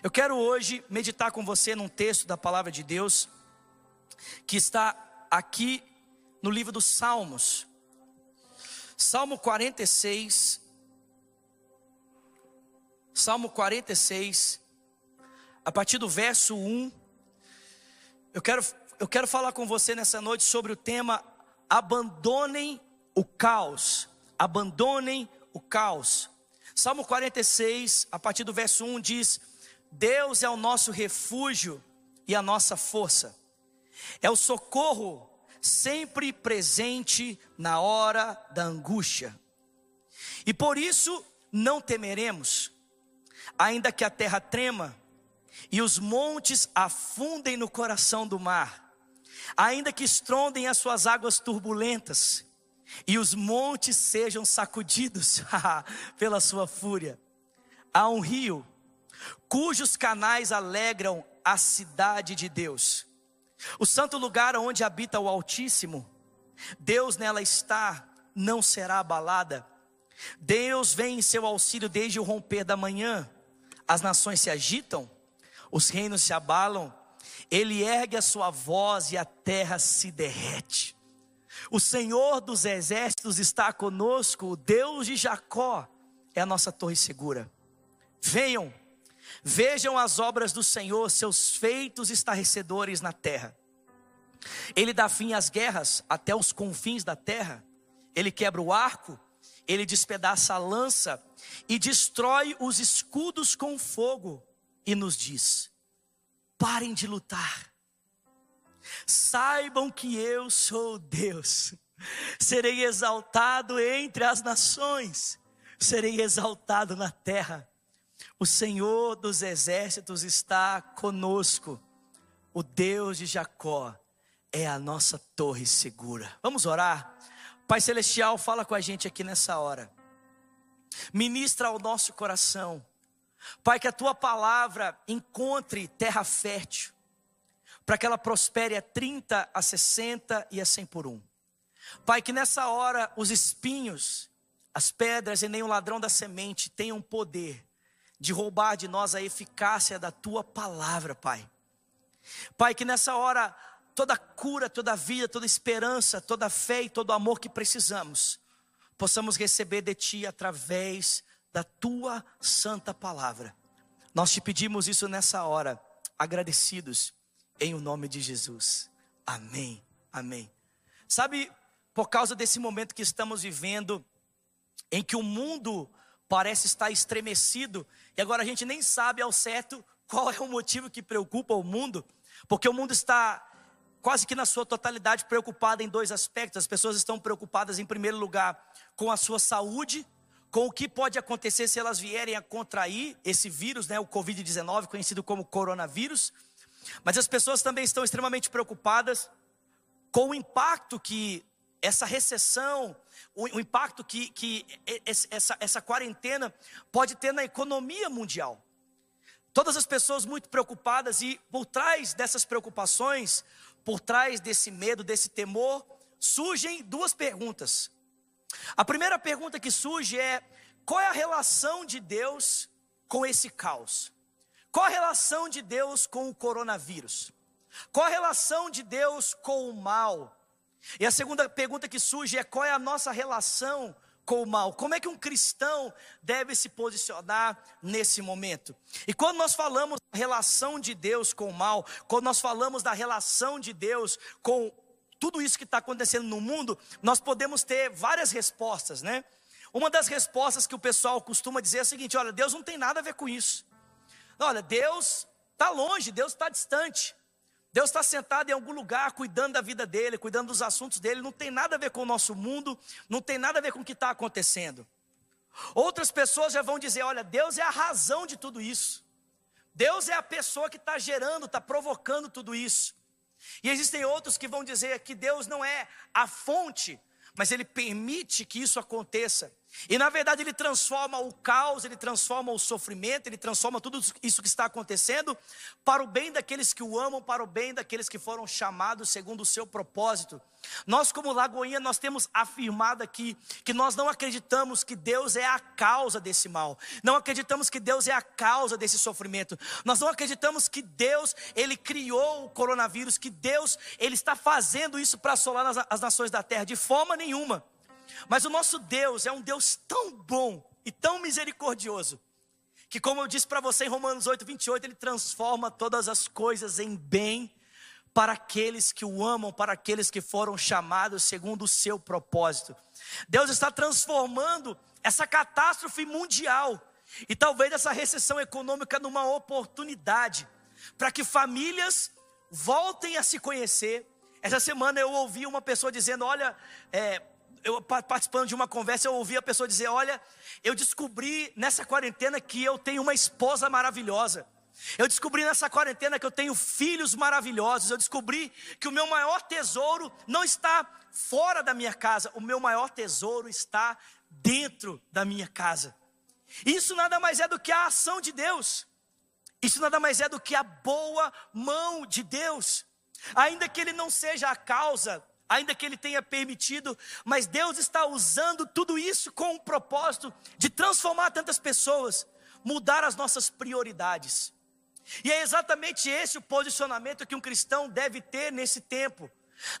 Eu quero hoje meditar com você num texto da palavra de Deus que está aqui no livro dos Salmos. Salmo 46. Salmo 46, a partir do verso 1. Eu quero, eu quero falar com você nessa noite sobre o tema Abandonem o caos. Abandonem o caos. Salmo 46, a partir do verso 1 diz: Deus é o nosso refúgio e a nossa força, é o socorro sempre presente na hora da angústia. E por isso não temeremos, ainda que a terra trema e os montes afundem no coração do mar, ainda que estrondem as suas águas turbulentas e os montes sejam sacudidos pela sua fúria. Há um rio cujos canais alegram a cidade de Deus. O santo lugar onde habita o Altíssimo, Deus nela está, não será abalada. Deus vem em seu auxílio desde o romper da manhã. As nações se agitam, os reinos se abalam, ele ergue a sua voz e a terra se derrete. O Senhor dos exércitos está conosco, o Deus de Jacó é a nossa torre segura. Venham, Vejam as obras do Senhor, seus feitos estarrecedores na terra. Ele dá fim às guerras até os confins da terra. Ele quebra o arco, ele despedaça a lança e destrói os escudos com fogo e nos diz: parem de lutar. Saibam que eu sou Deus. Serei exaltado entre as nações, serei exaltado na terra. O Senhor dos exércitos está conosco. O Deus de Jacó é a nossa torre segura. Vamos orar? Pai Celestial, fala com a gente aqui nessa hora. Ministra ao nosso coração. Pai, que a tua palavra encontre terra fértil, para que ela prospere a 30, a 60 e a 100 por um. Pai, que nessa hora os espinhos, as pedras e nem o ladrão da semente tenham poder de roubar de nós a eficácia da tua palavra, Pai. Pai, que nessa hora toda cura, toda vida, toda esperança, toda fé e todo amor que precisamos, possamos receber de Ti através da Tua santa palavra. Nós te pedimos isso nessa hora, agradecidos, em o nome de Jesus. Amém, amém. Sabe, por causa desse momento que estamos vivendo, em que o mundo parece estar estremecido, e agora a gente nem sabe ao certo qual é o motivo que preocupa o mundo, porque o mundo está quase que na sua totalidade preocupado em dois aspectos. As pessoas estão preocupadas, em primeiro lugar, com a sua saúde, com o que pode acontecer se elas vierem a contrair esse vírus, né, o Covid-19, conhecido como coronavírus. Mas as pessoas também estão extremamente preocupadas com o impacto que essa recessão, o, o impacto que, que essa, essa quarentena pode ter na economia mundial. Todas as pessoas muito preocupadas, e por trás dessas preocupações, por trás desse medo, desse temor, surgem duas perguntas. A primeira pergunta que surge é: qual é a relação de Deus com esse caos? Qual a relação de Deus com o coronavírus? Qual a relação de Deus com o mal? E a segunda pergunta que surge é: qual é a nossa relação com o mal? Como é que um cristão deve se posicionar nesse momento? E quando nós falamos da relação de Deus com o mal, quando nós falamos da relação de Deus com tudo isso que está acontecendo no mundo, nós podemos ter várias respostas, né? Uma das respostas que o pessoal costuma dizer é a seguinte: olha, Deus não tem nada a ver com isso. Olha, Deus está longe, Deus está distante. Deus está sentado em algum lugar cuidando da vida dele, cuidando dos assuntos dele, não tem nada a ver com o nosso mundo, não tem nada a ver com o que está acontecendo. Outras pessoas já vão dizer: olha, Deus é a razão de tudo isso, Deus é a pessoa que está gerando, está provocando tudo isso. E existem outros que vão dizer que Deus não é a fonte, mas Ele permite que isso aconteça. E na verdade ele transforma o caos, ele transforma o sofrimento, ele transforma tudo isso que está acontecendo para o bem daqueles que o amam, para o bem daqueles que foram chamados segundo o seu propósito. Nós como Lagoinha, nós temos afirmado aqui que nós não acreditamos que Deus é a causa desse mal. Não acreditamos que Deus é a causa desse sofrimento. Nós não acreditamos que Deus, ele criou o coronavírus, que Deus, ele está fazendo isso para assolar as, nações da terra de forma nenhuma. Mas o nosso Deus é um Deus tão bom e tão misericordioso, que, como eu disse para você em Romanos 8, 28, ele transforma todas as coisas em bem para aqueles que o amam, para aqueles que foram chamados segundo o seu propósito. Deus está transformando essa catástrofe mundial e talvez essa recessão econômica numa oportunidade para que famílias voltem a se conhecer. Essa semana eu ouvi uma pessoa dizendo: Olha, é, eu participando de uma conversa, eu ouvi a pessoa dizer: Olha, eu descobri nessa quarentena que eu tenho uma esposa maravilhosa. Eu descobri nessa quarentena que eu tenho filhos maravilhosos. Eu descobri que o meu maior tesouro não está fora da minha casa, o meu maior tesouro está dentro da minha casa. Isso nada mais é do que a ação de Deus. Isso nada mais é do que a boa mão de Deus. Ainda que ele não seja a causa ainda que ele tenha permitido, mas Deus está usando tudo isso com o propósito de transformar tantas pessoas, mudar as nossas prioridades. E é exatamente esse o posicionamento que um cristão deve ter nesse tempo.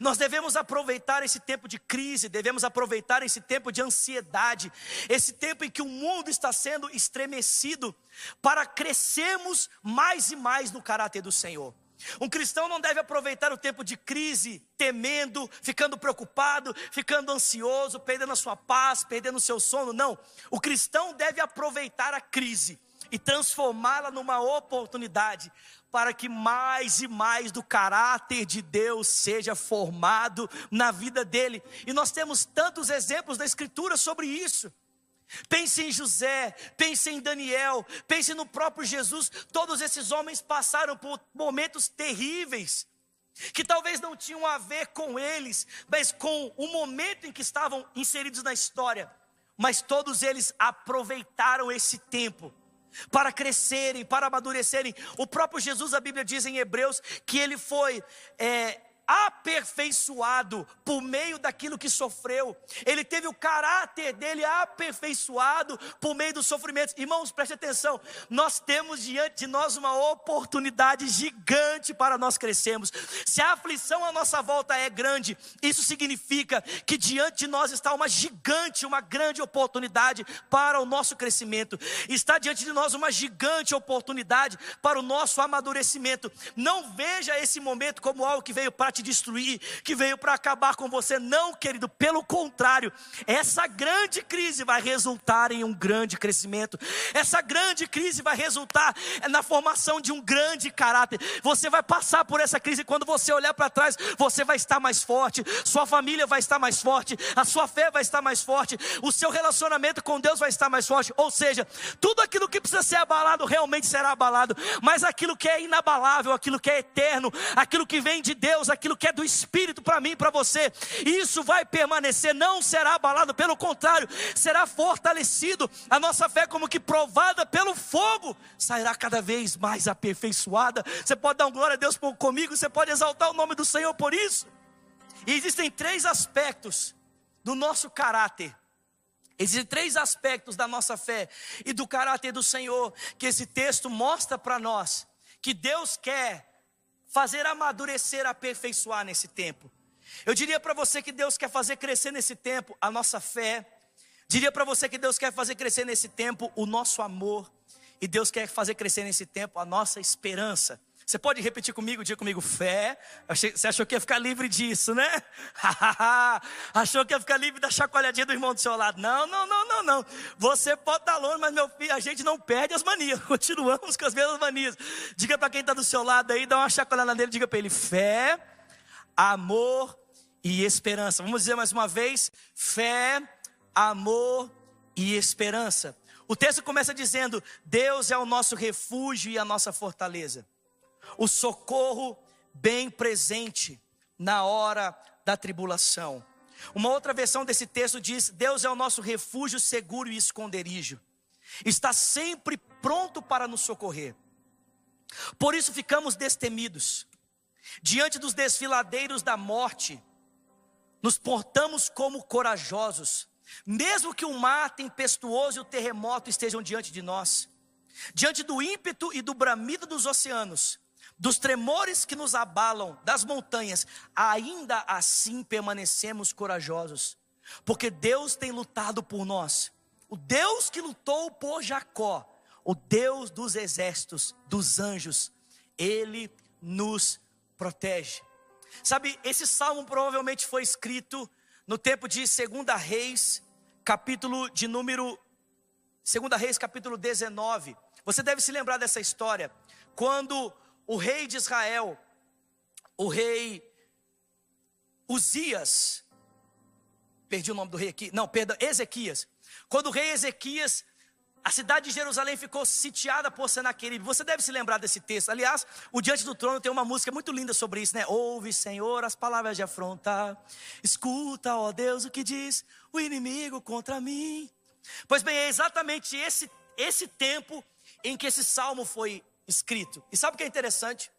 Nós devemos aproveitar esse tempo de crise, devemos aproveitar esse tempo de ansiedade, esse tempo em que o mundo está sendo estremecido, para crescermos mais e mais no caráter do Senhor. Um cristão não deve aproveitar o tempo de crise temendo, ficando preocupado, ficando ansioso, perdendo a sua paz, perdendo o seu sono. Não. O cristão deve aproveitar a crise e transformá-la numa oportunidade para que mais e mais do caráter de Deus seja formado na vida dele. E nós temos tantos exemplos da Escritura sobre isso. Pense em José, pense em Daniel, pense no próprio Jesus. Todos esses homens passaram por momentos terríveis, que talvez não tinham a ver com eles, mas com o momento em que estavam inseridos na história. Mas todos eles aproveitaram esse tempo para crescerem, para amadurecerem. O próprio Jesus, a Bíblia diz em Hebreus, que ele foi é, aperfeiçoado por meio daquilo que sofreu. Ele teve o caráter dele aperfeiçoado por meio dos sofrimentos. Irmãos, preste atenção. Nós temos diante de nós uma oportunidade gigante para nós crescermos. Se a aflição à nossa volta é grande, isso significa que diante de nós está uma gigante, uma grande oportunidade para o nosso crescimento. Está diante de nós uma gigante oportunidade para o nosso amadurecimento. Não veja esse momento como algo que veio para te destruir, que veio para acabar com você. Não, querido, pelo contrário, essa grande crise vai resultar em um grande crescimento. Essa grande crise vai resultar na formação de um grande caráter. Você vai passar por essa crise quando você olhar para trás, você vai estar mais forte, sua família vai estar mais forte, a sua fé vai estar mais forte, o seu relacionamento com Deus vai estar mais forte. Ou seja, tudo aquilo que precisa ser abalado realmente será abalado, mas aquilo que é inabalável, aquilo que é eterno, aquilo que vem de Deus, aquilo aquilo que é do Espírito para mim e para você, isso vai permanecer, não será abalado, pelo contrário, será fortalecido. A nossa fé, como que provada pelo fogo, sairá cada vez mais aperfeiçoada. Você pode dar um glória a Deus por, comigo, você pode exaltar o nome do Senhor por isso. E existem três aspectos do nosso caráter. Existem três aspectos da nossa fé e do caráter do Senhor que esse texto mostra para nós que Deus quer fazer amadurecer, aperfeiçoar nesse tempo. Eu diria para você que Deus quer fazer crescer nesse tempo a nossa fé. Diria para você que Deus quer fazer crescer nesse tempo o nosso amor. E Deus quer fazer crescer nesse tempo a nossa esperança. Você pode repetir comigo, diga comigo, fé. Você achou que ia ficar livre disso, né? achou que ia ficar livre da chacoalhadinha do irmão do seu lado. Não, não, não, não, não. Você pode estar longe, mas meu filho, a gente não perde as manias. Continuamos com as mesmas manias. Diga para quem está do seu lado aí, dá uma chacoalhada nele, diga para ele, fé, amor e esperança. Vamos dizer mais uma vez, fé, amor e esperança. O texto começa dizendo: Deus é o nosso refúgio e a nossa fortaleza o socorro bem presente na hora da tribulação. Uma outra versão desse texto diz: Deus é o nosso refúgio seguro e esconderijo. Está sempre pronto para nos socorrer. Por isso ficamos destemidos. Diante dos desfiladeiros da morte, nos portamos como corajosos, mesmo que o mar tempestuoso e o terremoto estejam diante de nós. Diante do ímpeto e do bramido dos oceanos, dos tremores que nos abalam, das montanhas, ainda assim permanecemos corajosos, porque Deus tem lutado por nós. O Deus que lutou por Jacó, o Deus dos exércitos, dos anjos, ele nos protege. Sabe, esse salmo provavelmente foi escrito no tempo de 2 Reis, capítulo de número 2 Reis, capítulo 19. Você deve se lembrar dessa história, quando o rei de Israel, o rei Uzias, perdi o nome do rei aqui, não, perdão, Ezequias. Quando o rei Ezequias, a cidade de Jerusalém ficou sitiada por Senaqueribe. Você deve se lembrar desse texto. Aliás, o Diante do Trono tem uma música muito linda sobre isso, né? Ouve, Senhor, as palavras de afronta. Escuta, ó Deus, o que diz o inimigo contra mim. Pois bem, é exatamente esse, esse tempo em que esse salmo foi escrito. E sabe o que é interessante?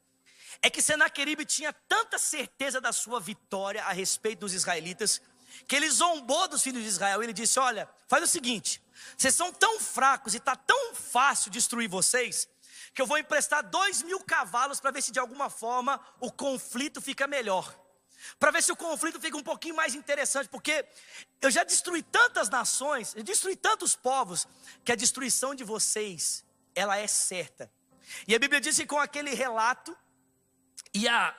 É que Senaqueribe tinha tanta certeza da sua vitória a respeito dos israelitas, que ele zombou dos filhos de Israel. Ele disse: Olha, faz o seguinte, vocês são tão fracos e está tão fácil destruir vocês, que eu vou emprestar dois mil cavalos para ver se de alguma forma o conflito fica melhor. Para ver se o conflito fica um pouquinho mais interessante, porque eu já destruí tantas nações, eu destruí tantos povos, que a destruição de vocês, ela é certa. E a Bíblia diz que com aquele relato e a,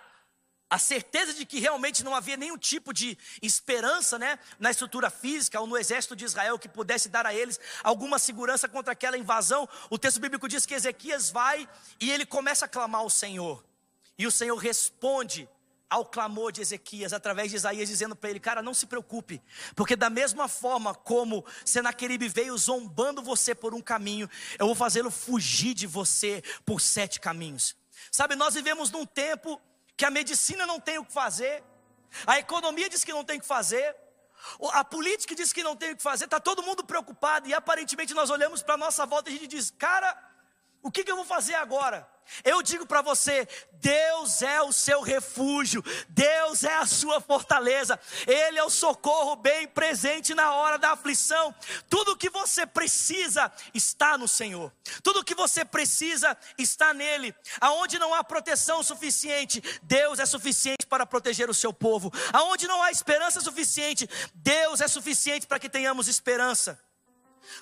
a certeza de que realmente não havia nenhum tipo de esperança né, na estrutura física ou no exército de Israel que pudesse dar a eles alguma segurança contra aquela invasão, o texto bíblico diz que Ezequias vai e ele começa a clamar ao Senhor. E o Senhor responde ao clamor de Ezequias, através de Isaías, dizendo para ele: Cara, não se preocupe, porque da mesma forma como Senaqueribe veio zombando você por um caminho, eu vou fazê-lo fugir de você por sete caminhos. Sabe, nós vivemos num tempo que a medicina não tem o que fazer, a economia diz que não tem o que fazer, a política diz que não tem o que fazer, está todo mundo preocupado, e aparentemente nós olhamos para a nossa volta e a gente diz: Cara, o que, que eu vou fazer agora? Eu digo para você: Deus é o seu refúgio, Deus é a sua fortaleza, Ele é o socorro bem presente na hora da aflição. Tudo o que você precisa está no Senhor, tudo o que você precisa está nele. Aonde não há proteção suficiente, Deus é suficiente para proteger o seu povo. Aonde não há esperança suficiente, Deus é suficiente para que tenhamos esperança.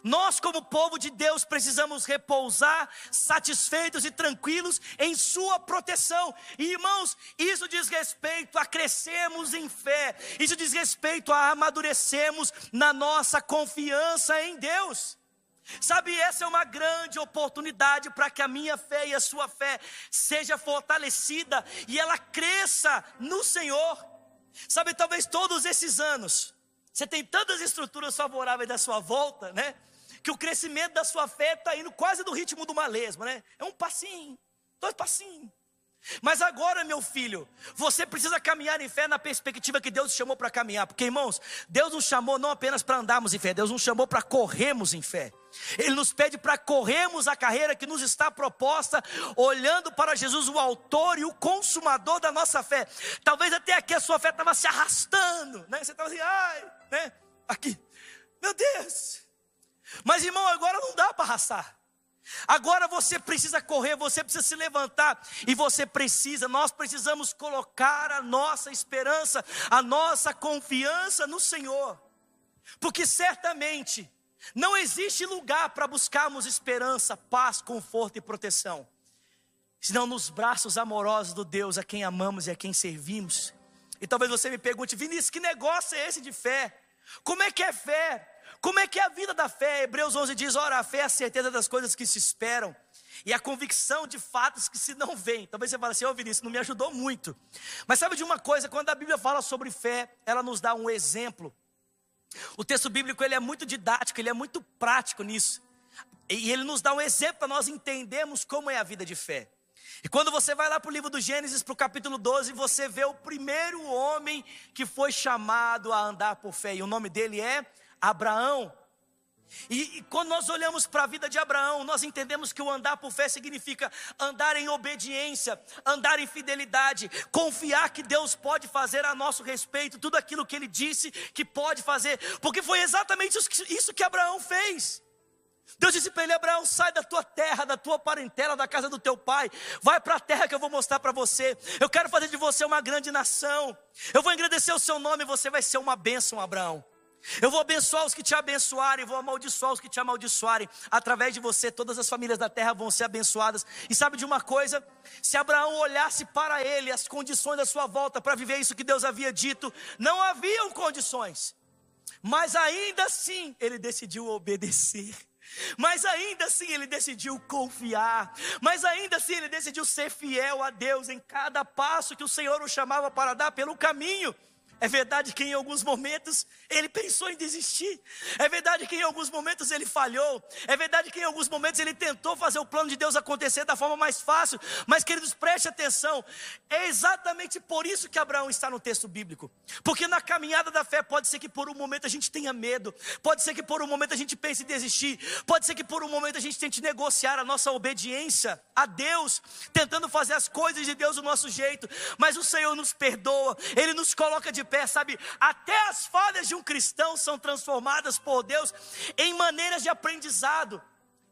Nós, como povo de Deus, precisamos repousar satisfeitos e tranquilos em Sua proteção. E irmãos, isso diz respeito a crescermos em fé, isso diz respeito a amadurecermos na nossa confiança em Deus. Sabe, essa é uma grande oportunidade para que a minha fé e a sua fé seja fortalecida e ela cresça no Senhor. Sabe, talvez todos esses anos, você tem tantas estruturas favoráveis à sua volta, né? Que o crescimento da sua fé está indo quase no ritmo de uma lesma, né? É um passinho, dois passinhos. Mas agora, meu filho, você precisa caminhar em fé na perspectiva que Deus te chamou para caminhar. Porque, irmãos, Deus nos chamou não apenas para andarmos em fé, Deus nos chamou para corrermos em fé. Ele nos pede para corrermos a carreira que nos está proposta, olhando para Jesus, o autor e o consumador da nossa fé. Talvez até aqui a sua fé estava se arrastando, né? Você estava assim, ai, né? Aqui, meu Deus. Mas, irmão, agora não dá para arrastar. Agora você precisa correr, você precisa se levantar e você precisa, nós precisamos colocar a nossa esperança, a nossa confiança no Senhor. Porque certamente não existe lugar para buscarmos esperança, paz, conforto e proteção, senão nos braços amorosos do Deus a quem amamos e a quem servimos. E talvez você me pergunte, Vinícius, que negócio é esse de fé? Como é que é fé? Como é que é a vida da fé? Hebreus 11 diz: ora, a fé é a certeza das coisas que se esperam e a convicção de fatos que se não veem. Talvez você fale assim, ô oh, Vinícius, não me ajudou muito. Mas sabe de uma coisa, quando a Bíblia fala sobre fé, ela nos dá um exemplo. O texto bíblico ele é muito didático, ele é muito prático nisso. E ele nos dá um exemplo para nós entendermos como é a vida de fé. E quando você vai lá para o livro do Gênesis, para o capítulo 12, você vê o primeiro homem que foi chamado a andar por fé, e o nome dele é Abraão. E, e, quando nós olhamos para a vida de Abraão, nós entendemos que o andar por fé significa andar em obediência, andar em fidelidade, confiar que Deus pode fazer a nosso respeito tudo aquilo que ele disse que pode fazer, porque foi exatamente isso que, Abraão fez. Deus disse para ele: Abraão, sai da tua terra, da tua parentela, da casa do teu pai, vai para a terra que eu vou mostrar para você. Eu quero fazer de você uma grande nação. Eu vou agradecer o seu nome, você vai ser uma bênção, Abraão. Eu vou abençoar os que te abençoarem, vou amaldiçoar os que te amaldiçoarem. Através de você, todas as famílias da terra vão ser abençoadas. E sabe de uma coisa? Se Abraão olhasse para ele, as condições da sua volta para viver isso que Deus havia dito, não haviam condições. Mas ainda assim, ele decidiu obedecer. Mas ainda assim ele decidiu confiar, mas ainda assim ele decidiu ser fiel a Deus em cada passo que o Senhor o chamava para dar pelo caminho. É verdade que em alguns momentos ele pensou em desistir. É verdade que em alguns momentos ele falhou. É verdade que em alguns momentos ele tentou fazer o plano de Deus acontecer da forma mais fácil. Mas, queridos, preste atenção. É exatamente por isso que Abraão está no texto bíblico. Porque na caminhada da fé pode ser que por um momento a gente tenha medo. Pode ser que por um momento a gente pense em desistir. Pode ser que por um momento a gente tente negociar a nossa obediência a Deus, tentando fazer as coisas de Deus do nosso jeito. Mas o Senhor nos perdoa. Ele nos coloca de pé, sabe? Até as falhas de um cristão são transformadas por Deus em maneiras de aprendizado.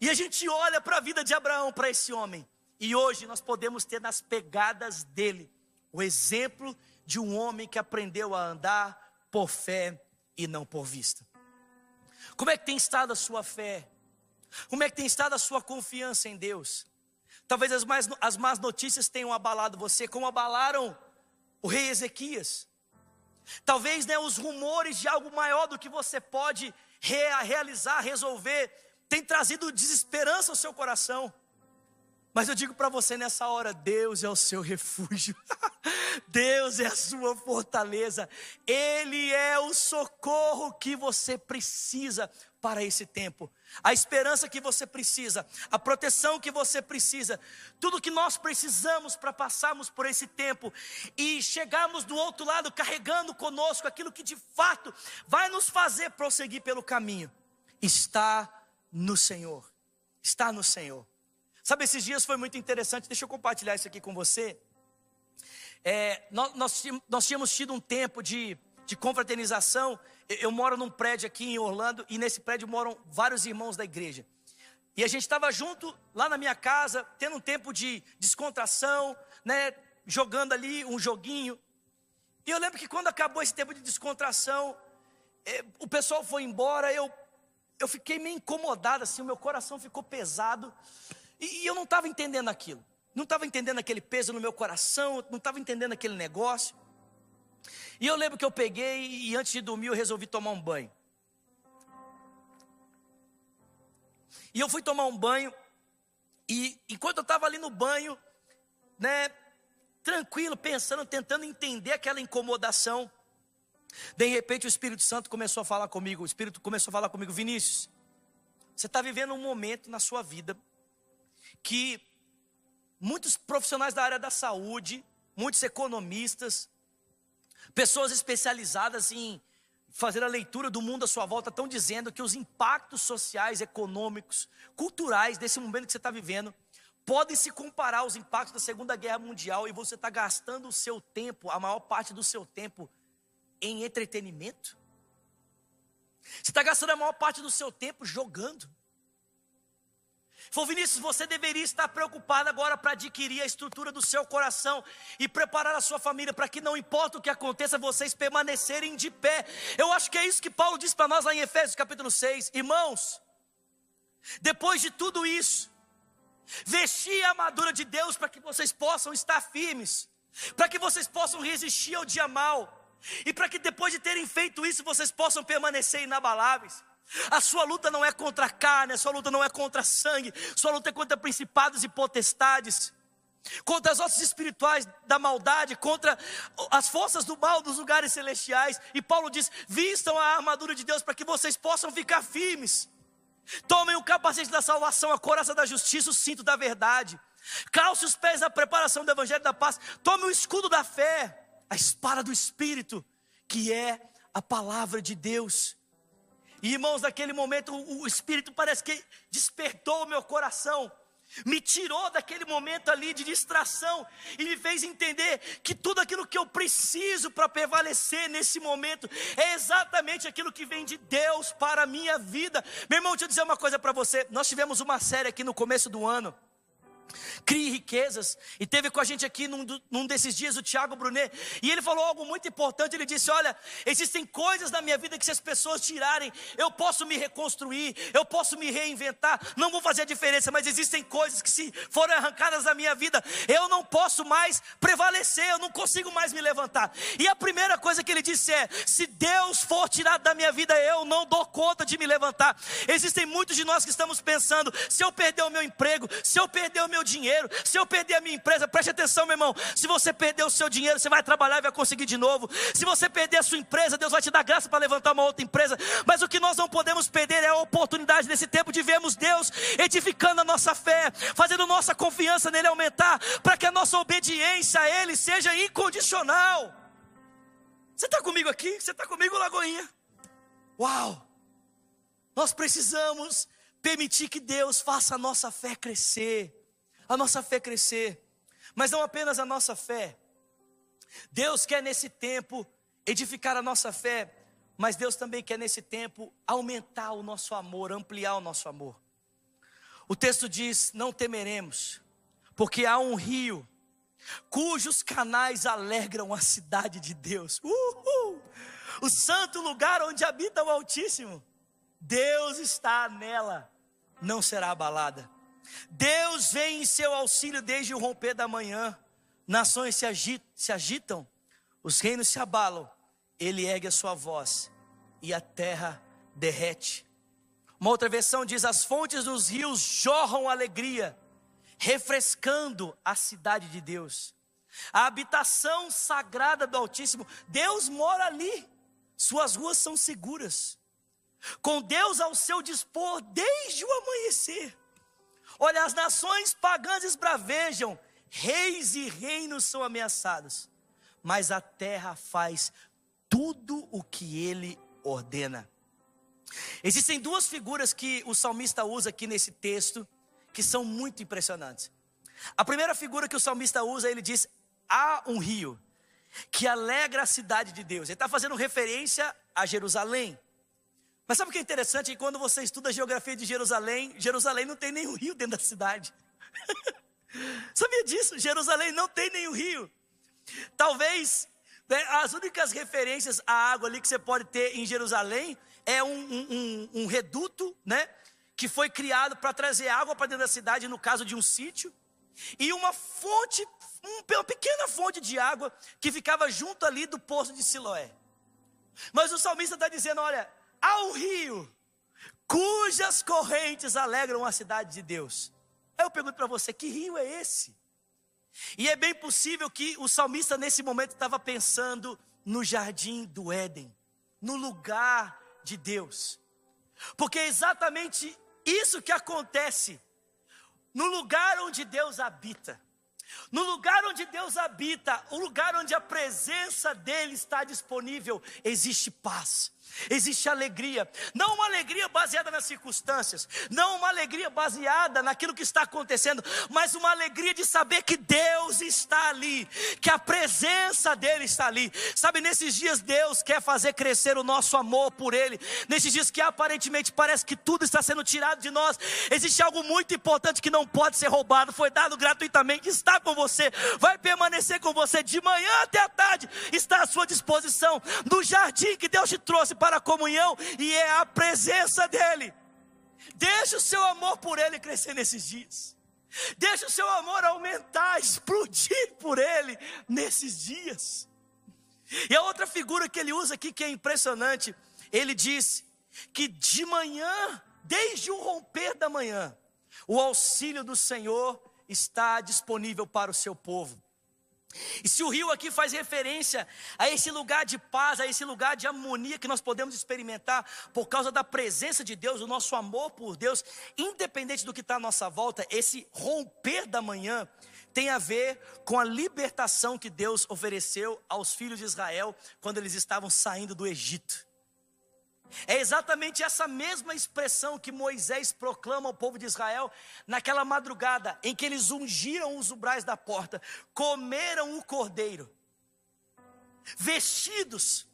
E a gente olha para a vida de Abraão, para esse homem, e hoje nós podemos ter nas pegadas dele o exemplo de um homem que aprendeu a andar por fé e não por vista. Como é que tem estado a sua fé? Como é que tem estado a sua confiança em Deus? Talvez as, mais, as más notícias tenham abalado você, como abalaram o rei Ezequias. Talvez né, os rumores de algo maior do que você pode realizar, resolver, tem trazido desesperança ao seu coração. Mas eu digo para você nessa hora: Deus é o seu refúgio, Deus é a sua fortaleza, Ele é o socorro que você precisa para esse tempo a esperança que você precisa, a proteção que você precisa, tudo que nós precisamos para passarmos por esse tempo e chegarmos do outro lado carregando conosco aquilo que de fato vai nos fazer prosseguir pelo caminho, está no Senhor. Está no Senhor. Sabe, esses dias foi muito interessante, deixa eu compartilhar isso aqui com você. É, nós, nós, nós tínhamos tido um tempo de, de confraternização eu moro num prédio aqui em Orlando e nesse prédio moram vários irmãos da igreja. E a gente estava junto lá na minha casa, tendo um tempo de descontração, né, jogando ali um joguinho. E eu lembro que quando acabou esse tempo de descontração, é, o pessoal foi embora, eu, eu fiquei meio incomodado, assim, o meu coração ficou pesado. E, e eu não estava entendendo aquilo. Não estava entendendo aquele peso no meu coração, não estava entendendo aquele negócio. E eu lembro que eu peguei e antes de dormir eu resolvi tomar um banho. E eu fui tomar um banho e enquanto eu estava ali no banho, né, tranquilo, pensando, tentando entender aquela incomodação, de repente o Espírito Santo começou a falar comigo, o Espírito começou a falar comigo, Vinícius, você está vivendo um momento na sua vida que muitos profissionais da área da saúde, muitos economistas, Pessoas especializadas em fazer a leitura do mundo à sua volta estão dizendo que os impactos sociais, econômicos, culturais desse momento que você está vivendo podem se comparar aos impactos da Segunda Guerra Mundial e você está gastando o seu tempo, a maior parte do seu tempo, em entretenimento? Você está gastando a maior parte do seu tempo jogando? Falou, Vinícius, você deveria estar preocupado agora para adquirir a estrutura do seu coração e preparar a sua família para que não importa o que aconteça, vocês permanecerem de pé. Eu acho que é isso que Paulo diz para nós lá em Efésios capítulo 6. Irmãos, depois de tudo isso, vestir a armadura de Deus para que vocês possam estar firmes, para que vocês possam resistir ao dia mal, e para que depois de terem feito isso, vocês possam permanecer inabaláveis. A sua luta não é contra a carne, a sua luta não é contra sangue, sua luta é contra principados e potestades, contra as ossos espirituais da maldade, contra as forças do mal dos lugares celestiais. E Paulo diz: vistam a armadura de Deus para que vocês possam ficar firmes. Tomem o capacete da salvação, a coraça da justiça, o cinto da verdade. calce os pés na preparação do Evangelho da Paz, tome o escudo da fé, a espada do Espírito, que é a palavra de Deus. E irmãos, naquele momento o Espírito parece que despertou o meu coração me tirou daquele momento ali de distração e me fez entender que tudo aquilo que eu preciso para prevalecer nesse momento é exatamente aquilo que vem de Deus para a minha vida. Meu irmão, deixa eu dizer uma coisa para você. Nós tivemos uma série aqui no começo do ano Crie riquezas. E teve com a gente aqui num, num, desses dias o Tiago Brunet. E ele falou algo muito importante. Ele disse: Olha, existem coisas na minha vida que se as pessoas tirarem, eu posso me reconstruir, eu posso me reinventar. Não vou fazer a diferença, mas existem coisas que se forem arrancadas da minha vida, eu não posso mais prevalecer, eu não consigo mais me levantar. E a primeira coisa que ele disse é: Se Deus for tirado da minha vida, eu não dou conta de me levantar. Existem muitos de nós que estamos pensando: se eu perder o meu emprego, se eu perder o meu dinheiro, se eu perder a minha empresa, preste atenção, meu irmão. Se você perder o seu dinheiro, você vai trabalhar e vai conseguir de novo. Se você perder a sua empresa, Deus vai te dar graça para levantar uma outra empresa. Mas o que nós não podemos perder é a oportunidade nesse tempo de vermos Deus edificando a nossa fé, fazendo nossa confiança nele aumentar, para que a nossa obediência a Ele seja incondicional. Você está comigo aqui? Você está comigo, Lagoinha? Uau! Nós precisamos permitir que Deus faça a nossa fé crescer a nossa fé crescer. Mas não apenas a nossa fé. Deus quer nesse tempo edificar a nossa fé, mas Deus também quer nesse tempo aumentar o nosso amor, ampliar o nosso amor. O texto diz: Não temeremos, porque há um rio cujos canais alegram a cidade de Deus. Uhul! O santo lugar onde habita o Altíssimo. Deus está nela, não será abalada. Deus vem em seu auxílio desde o romper da manhã. Nações se agitam, se agitam, os reinos se abalam. Ele ergue a sua voz e a terra derrete. Uma outra versão diz: As fontes dos rios jorram alegria, refrescando a cidade de Deus. A habitação sagrada do Altíssimo, Deus mora ali, suas ruas são seguras. Com Deus ao seu dispor desde o amanhecer. Olha, as nações pagãs esbravejam, reis e reinos são ameaçados, mas a terra faz tudo o que ele ordena. Existem duas figuras que o salmista usa aqui nesse texto que são muito impressionantes. A primeira figura que o salmista usa, ele diz: há um rio que alegra a cidade de Deus. Ele está fazendo referência a Jerusalém. Mas sabe o que é interessante? Que quando você estuda a geografia de Jerusalém, Jerusalém não tem nenhum rio dentro da cidade. Sabia disso? Jerusalém não tem nenhum rio. Talvez né, as únicas referências à água ali que você pode ter em Jerusalém é um, um, um, um reduto, né? Que foi criado para trazer água para dentro da cidade, no caso de um sítio, e uma fonte, uma pequena fonte de água que ficava junto ali do poço de Siloé. Mas o salmista está dizendo: olha, há um rio cujas correntes alegram a cidade de Deus. Aí eu pergunto para você: que rio é esse? E é bem possível que o salmista nesse momento estava pensando no jardim do Éden, no lugar de Deus, porque é exatamente isso que acontece no lugar onde Deus habita. No lugar onde Deus habita, o lugar onde a presença dele está disponível, existe paz existe alegria, não uma alegria baseada nas circunstâncias, não uma alegria baseada naquilo que está acontecendo, mas uma alegria de saber que Deus está ali, que a presença dEle está ali. Sabe, nesses dias Deus quer fazer crescer o nosso amor por Ele, nesses dias que aparentemente parece que tudo está sendo tirado de nós, existe algo muito importante que não pode ser roubado, foi dado gratuitamente, está com você, vai permanecer com você de manhã até a tarde, está à sua disposição, no jardim que Deus te trouxe para a comunhão e é a presença dEle. Deixe o seu amor por Ele crescer nesses dias. Deixe o seu amor aumentar, explodir por Ele nesses dias. E a outra figura que ele usa aqui que é impressionante, ele diz que de manhã, desde o romper da manhã, o auxílio do Senhor está disponível para o seu povo. E se o rio aqui faz referência a esse lugar de paz, a esse lugar de harmonia que nós podemos experimentar por causa da presença de Deus, o nosso amor por Deus, independente do que está à nossa volta, esse romper da manhã tem a ver com a libertação que Deus ofereceu aos filhos de Israel quando eles estavam saindo do Egito. É exatamente essa mesma expressão que Moisés proclama ao povo de Israel naquela madrugada em que eles ungiram os umbrais da porta, comeram o cordeiro, vestidos,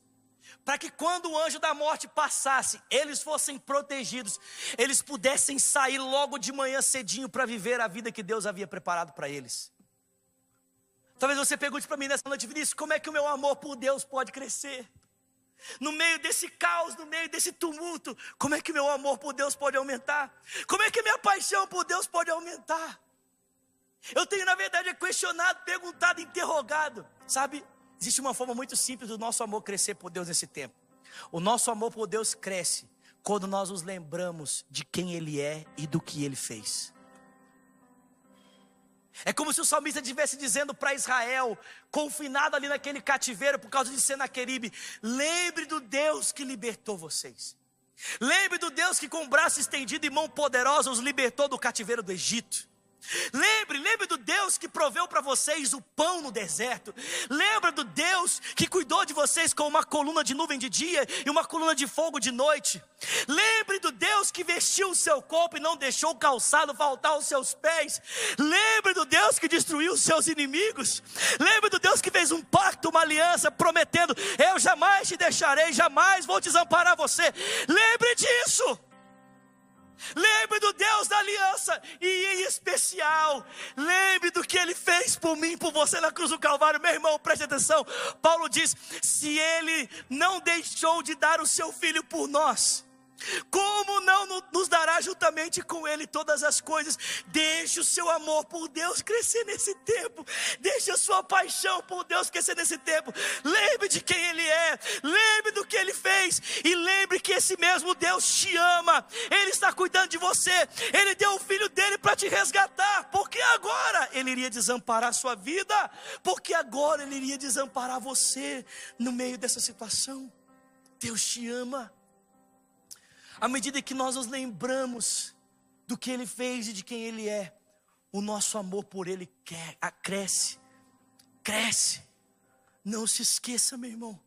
para que quando o anjo da morte passasse, eles fossem protegidos, eles pudessem sair logo de manhã cedinho para viver a vida que Deus havia preparado para eles. Talvez você pergunte para mim nessa noite, Vinícius, como é que o meu amor por Deus pode crescer? No meio desse caos, no meio desse tumulto, como é que meu amor por Deus pode aumentar? Como é que minha paixão por Deus pode aumentar? Eu tenho, na verdade, questionado, perguntado, interrogado. Sabe, existe uma forma muito simples do nosso amor crescer por Deus nesse tempo. O nosso amor por Deus cresce quando nós nos lembramos de quem Ele é e do que Ele fez. É como se o salmista estivesse dizendo para Israel, confinado ali naquele cativeiro por causa de Senaqueribe: lembre do Deus que libertou vocês. Lembre do Deus que com braço estendido e mão poderosa os libertou do cativeiro do Egito. Lembre, lembre do Deus que proveu para vocês o pão no deserto. Lembra do Deus que cuidou de vocês com uma coluna de nuvem de dia e uma coluna de fogo de noite. Lembre do Deus que vestiu o seu corpo e não deixou o calçado faltar aos seus pés. Lembre do Deus que destruiu os seus inimigos. Lembre do Deus que fez um pacto, uma aliança, prometendo: Eu jamais te deixarei, jamais vou desamparar você. Lembre disso. Lembre do Deus da aliança e em especial, lembre do que ele fez por mim, por você na cruz do Calvário. Meu irmão, preste atenção. Paulo diz: se ele não deixou de dar o seu filho por nós, como juntamente com Ele todas as coisas? Deixe o seu amor por Deus crescer nesse tempo. Deixe a sua paixão por Deus crescer nesse tempo. Lembre de quem Ele é. Lembre do que Ele fez. E lembre que esse mesmo Deus te ama. Ele está cuidando de você. Ele deu o filho dele para te resgatar. Porque agora Ele iria desamparar a sua vida. Porque agora Ele iria desamparar você no meio dessa situação. Deus te ama. À medida que nós nos lembramos do que Ele fez e de quem Ele é, o nosso amor por Ele cresce, cresce. Não se esqueça, meu irmão.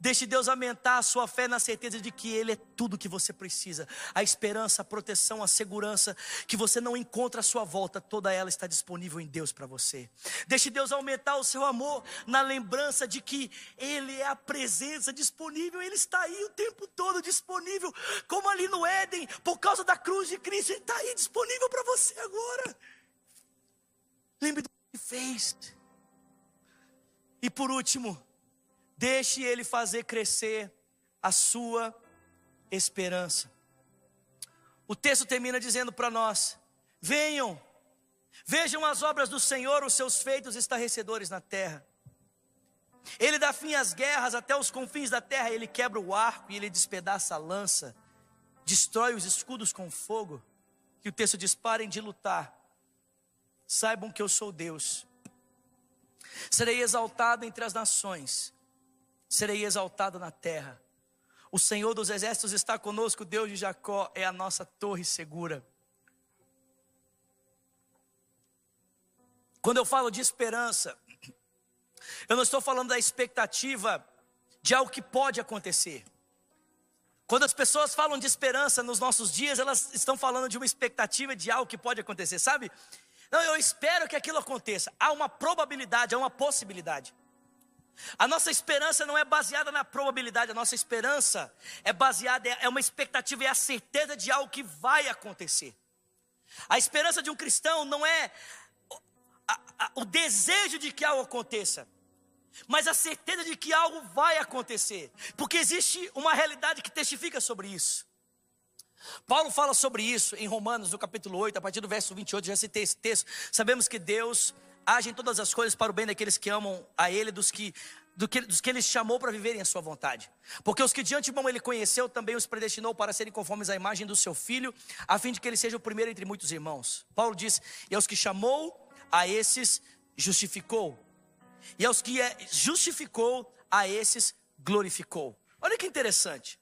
Deixe Deus aumentar a sua fé na certeza de que Ele é tudo que você precisa. A esperança, a proteção, a segurança que você não encontra à sua volta, toda ela está disponível em Deus para você. Deixe Deus aumentar o seu amor na lembrança de que Ele é a presença disponível, Ele está aí o tempo todo disponível, como ali no Éden, por causa da cruz de Cristo, Ele está aí disponível para você agora. Lembre do que fez. E por último, Deixe Ele fazer crescer a sua esperança. O texto termina dizendo para nós: venham, vejam as obras do Senhor, os seus feitos estarrecedores na terra. Ele dá fim às guerras até os confins da terra, ele quebra o arco e ele despedaça a lança, destrói os escudos com fogo. E o texto diz: parem de lutar, saibam que eu sou Deus. Serei exaltado entre as nações, serei exaltado na terra. O Senhor dos exércitos está conosco, Deus de Jacó é a nossa torre segura. Quando eu falo de esperança, eu não estou falando da expectativa de algo que pode acontecer. Quando as pessoas falam de esperança nos nossos dias, elas estão falando de uma expectativa de algo que pode acontecer, sabe? Não, eu espero que aquilo aconteça. Há uma probabilidade, há uma possibilidade. A nossa esperança não é baseada na probabilidade, a nossa esperança é baseada, é uma expectativa, é a certeza de algo que vai acontecer. A esperança de um cristão não é o desejo de que algo aconteça, mas a certeza de que algo vai acontecer, porque existe uma realidade que testifica sobre isso. Paulo fala sobre isso em Romanos, no capítulo 8, a partir do verso 28, já citei esse texto. Sabemos que Deus agem todas as coisas para o bem daqueles que amam a Ele, dos que, do que, dos que Ele chamou para viverem a sua vontade. Porque os que de antemão Ele conheceu, também os predestinou para serem conformes à imagem do seu Filho, a fim de que Ele seja o primeiro entre muitos irmãos. Paulo diz: E aos que chamou, a esses justificou. e aos que é, justificou, a esses glorificou. Olha que interessante.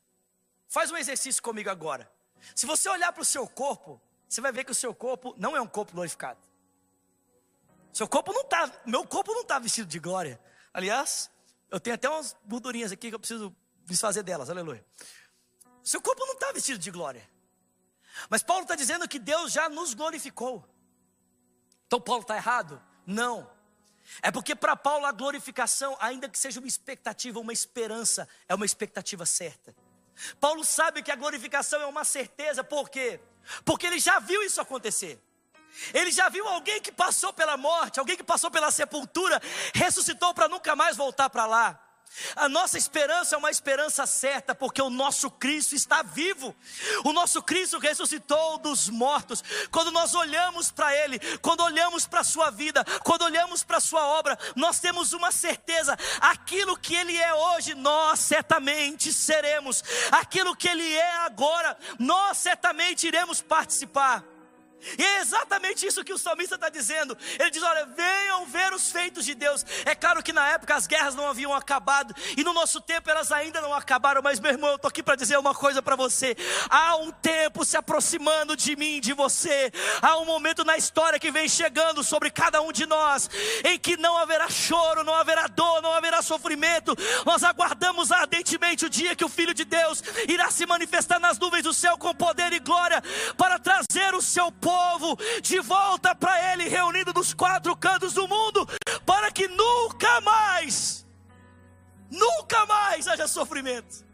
Faz um exercício comigo agora. Se você olhar para o seu corpo, você vai ver que o seu corpo não é um corpo glorificado. Seu corpo não está, meu corpo não está vestido de glória. Aliás, eu tenho até umas gordurinhas aqui que eu preciso desfazer delas, aleluia. Seu corpo não está vestido de glória. Mas Paulo está dizendo que Deus já nos glorificou. Então Paulo está errado? Não. É porque para Paulo a glorificação, ainda que seja uma expectativa, uma esperança, é uma expectativa certa. Paulo sabe que a glorificação é uma certeza, por quê? Porque ele já viu isso acontecer. Ele já viu alguém que passou pela morte, alguém que passou pela sepultura, ressuscitou para nunca mais voltar para lá. A nossa esperança é uma esperança certa, porque o nosso Cristo está vivo. O nosso Cristo ressuscitou dos mortos. Quando nós olhamos para Ele, quando olhamos para a Sua vida, quando olhamos para a Sua obra, nós temos uma certeza: aquilo que Ele é hoje, nós certamente seremos. Aquilo que Ele é agora, nós certamente iremos participar. E é exatamente isso que o salmista está dizendo. Ele diz: Olha, venham ver os feitos de Deus. É claro que na época as guerras não haviam acabado, e no nosso tempo elas ainda não acabaram, mas meu irmão, eu estou aqui para dizer uma coisa para você. Há um tempo se aproximando de mim, de você. Há um momento na história que vem chegando sobre cada um de nós, em que não haverá choro, não haverá dor, não haverá sofrimento. Nós aguardamos ardentemente o dia que o Filho de Deus irá se manifestar nas nuvens do céu com poder e glória para trazer o seu povo de volta para Ele, reunido dos quatro cantos do mundo, para que nunca mais, nunca mais haja sofrimento,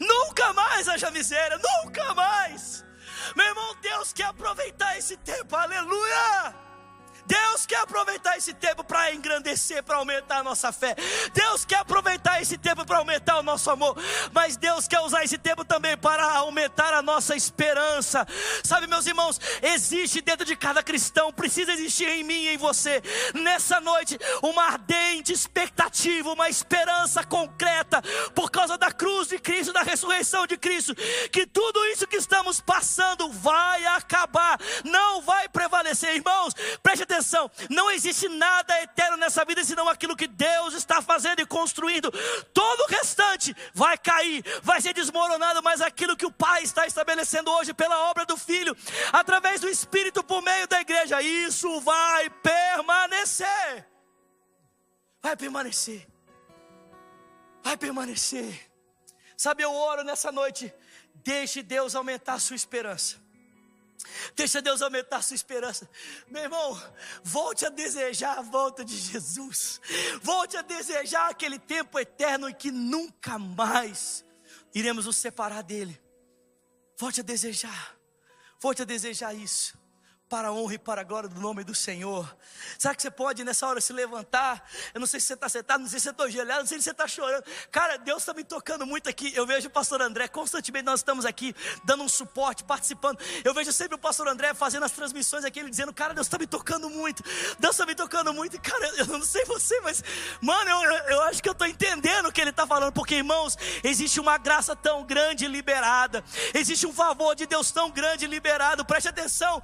nunca mais haja miséria, nunca mais. Meu irmão, Deus quer aproveitar esse tempo, aleluia. Deus quer aproveitar esse tempo para engrandecer, para aumentar a nossa fé. Deus quer aproveitar esse tempo para aumentar o nosso amor. Mas Deus quer usar esse tempo também para aumentar a nossa esperança. Sabe, meus irmãos, existe dentro de cada cristão, precisa existir em mim e em você, nessa noite, uma ardente expectativa, uma esperança concreta, por causa da cruz de Cristo, da ressurreição de Cristo, que tudo isso que estamos passando vai acabar, não vai prevalecer. Irmãos, preste atenção atenção, não existe nada eterno nessa vida senão aquilo que Deus está fazendo e construindo. Todo o restante vai cair, vai ser desmoronado, mas aquilo que o Pai está estabelecendo hoje pela obra do Filho, através do Espírito por meio da igreja, isso vai permanecer. Vai permanecer. Vai permanecer. Sabe, eu oro nessa noite. Deixe Deus aumentar a sua esperança. Deixa Deus aumentar a sua esperança. Meu irmão, volte a desejar a volta de Jesus. Volte a desejar aquele tempo eterno em que nunca mais iremos nos separar dele. Volte a desejar. Volte a desejar isso para a honra e para a glória do nome do Senhor. Será que você pode nessa hora se levantar? Eu não sei se você está sentado, não sei se você está gelado, não sei se você está chorando. Cara, Deus está me tocando muito aqui. Eu vejo o pastor André, constantemente nós estamos aqui dando um suporte, participando. Eu vejo sempre o pastor André fazendo as transmissões aqui, ele dizendo, cara, Deus está me tocando muito. Deus está me tocando muito. Cara, eu não sei você, mas, mano, eu, eu acho que eu estou entendendo o que ele está falando. Porque, irmãos, existe uma graça tão grande liberada. Existe um favor de Deus tão grande liberado. Preste atenção.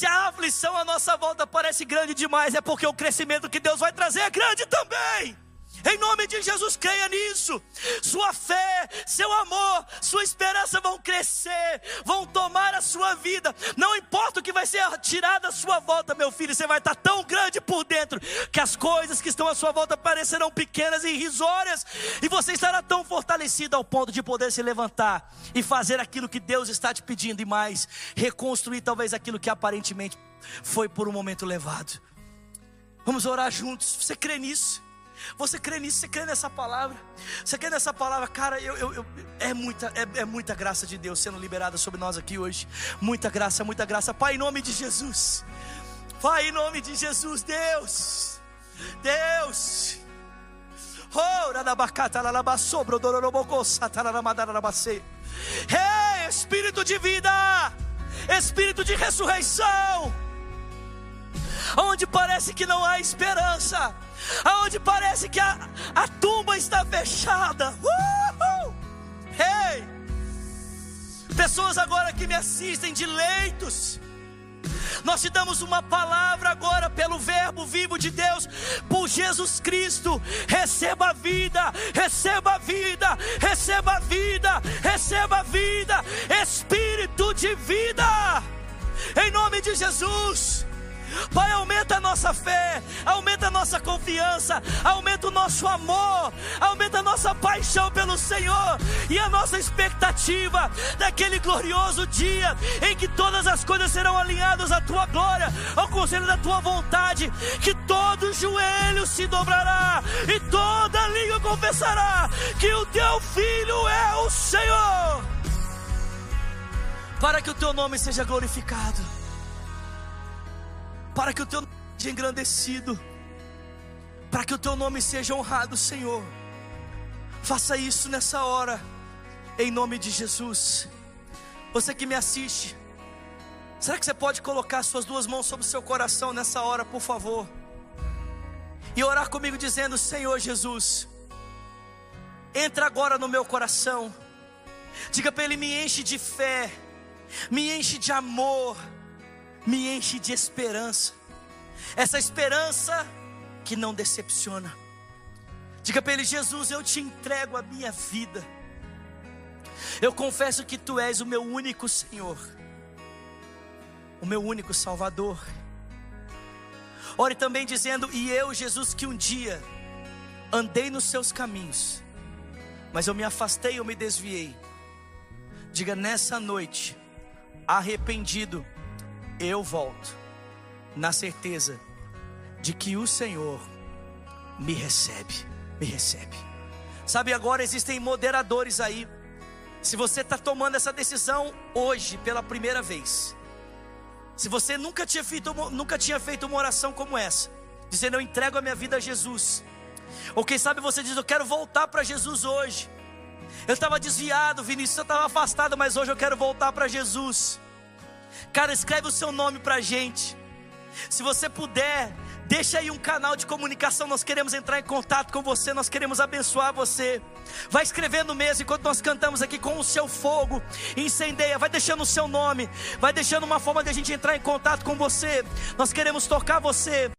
Se a aflição à nossa volta parece grande demais, é porque o crescimento que Deus vai trazer é grande também. Em nome de Jesus, creia nisso. Sua fé, seu amor, sua esperança vão crescer, vão tomar a sua vida. Não importa o que vai ser tirado à sua volta, meu filho, você vai estar tão grande por dentro que as coisas que estão à sua volta parecerão pequenas e irrisórias, e você estará tão fortalecido ao ponto de poder se levantar e fazer aquilo que Deus está te pedindo e mais, reconstruir talvez aquilo que aparentemente foi por um momento levado. Vamos orar juntos. Você crê nisso? Você crê nisso? Você crê nessa palavra? Você crê nessa palavra? Cara, eu, eu, eu é, muita, é, é, muita graça de Deus sendo liberada sobre nós aqui hoje. Muita graça, muita graça. Pai, em nome de Jesus. Pai, em nome de Jesus, Deus. Deus. Oh, Ei, Espírito de vida, Espírito de ressurreição, onde parece que não há esperança, aonde parece que a, a tumba está fechada. Uhul! Hey! Pessoas agora que me assistem de leitos, Nós te damos uma palavra agora pelo Verbo vivo de Deus, por Jesus Cristo. Receba a vida, receba a vida, receba a vida, receba a vida, Espírito de vida, em nome de Jesus. Pai, aumenta a nossa fé, aumenta a nossa confiança, aumenta o nosso amor, aumenta a nossa paixão pelo Senhor e a nossa expectativa daquele glorioso dia em que todas as coisas serão alinhadas à tua glória, ao conselho da tua vontade, que todo joelho se dobrará e toda língua confessará que o teu filho é o Senhor. Para que o teu nome seja glorificado para que o teu nome seja engrandecido, para que o teu nome seja honrado, Senhor. Faça isso nessa hora, em nome de Jesus. Você que me assiste, será que você pode colocar suas duas mãos sobre o seu coração nessa hora, por favor? E orar comigo dizendo: Senhor Jesus, entra agora no meu coração. Diga para Ele: me enche de fé, me enche de amor me enche de esperança. Essa esperança que não decepciona. Diga para ele: Jesus, eu te entrego a minha vida. Eu confesso que tu és o meu único Senhor, o meu único Salvador. Ore também dizendo: E eu, Jesus, que um dia andei nos seus caminhos, mas eu me afastei, eu me desviei. Diga nessa noite, arrependido eu volto, na certeza de que o Senhor me recebe, me recebe. Sabe, agora existem moderadores aí. Se você está tomando essa decisão hoje pela primeira vez, se você nunca tinha feito, nunca tinha feito uma oração como essa, dizendo eu entrego a minha vida a Jesus, ou quem sabe você diz eu quero voltar para Jesus hoje. Eu estava desviado, Vinícius, eu estava afastado, mas hoje eu quero voltar para Jesus. Cara, escreve o seu nome para a gente. Se você puder, deixa aí um canal de comunicação. Nós queremos entrar em contato com você, nós queremos abençoar você. Vai escrevendo mesmo enquanto nós cantamos aqui com o seu fogo. Incendeia, vai deixando o seu nome, vai deixando uma forma de a gente entrar em contato com você. Nós queremos tocar você.